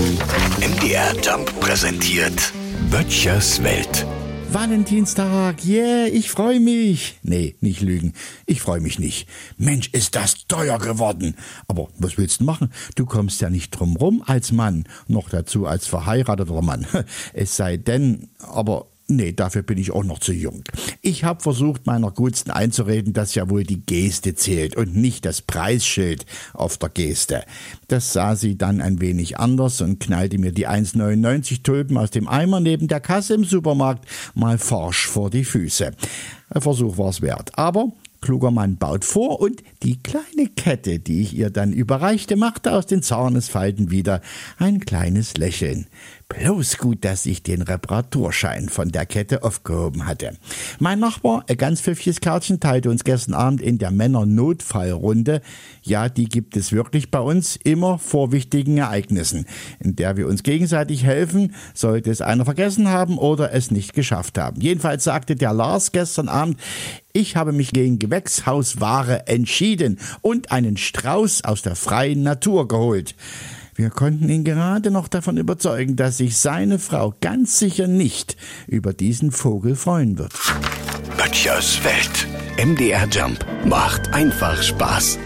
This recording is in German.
MDR Jump präsentiert Böttchers Welt. Valentinstag, yeah, ich freue mich. Nee, nicht lügen. Ich freue mich nicht. Mensch, ist das teuer geworden. Aber was willst du machen? Du kommst ja nicht drum rum als Mann. Noch dazu als verheirateter Mann. Es sei denn, aber Nee, dafür bin ich auch noch zu jung. Ich habe versucht, meiner Gutsten einzureden, dass ja wohl die Geste zählt und nicht das Preisschild auf der Geste. Das sah sie dann ein wenig anders und knallte mir die 1,99 Tulpen aus dem Eimer neben der Kasse im Supermarkt mal forsch vor die Füße. Ein Versuch war's wert. Aber Kluger Mann baut vor und die kleine Kette, die ich ihr dann überreichte, machte aus den Zornesfalten wieder ein kleines Lächeln. Bloß gut, dass ich den Reparaturschein von der Kette aufgehoben hatte. Mein Nachbar, ein ganz pfiffiges Kärtchen, teilte uns gestern Abend in der Männer-Notfallrunde, ja, die gibt es wirklich bei uns immer vor wichtigen Ereignissen, in der wir uns gegenseitig helfen, sollte es einer vergessen haben oder es nicht geschafft haben. Jedenfalls sagte der Lars gestern Abend, ich habe mich gegen Gewächshausware entschieden und einen Strauß aus der freien Natur geholt. Wir konnten ihn gerade noch davon überzeugen, dass sich seine Frau ganz sicher nicht über diesen Vogel freuen wird. Böttchers Welt. MDR Jump macht einfach Spaß.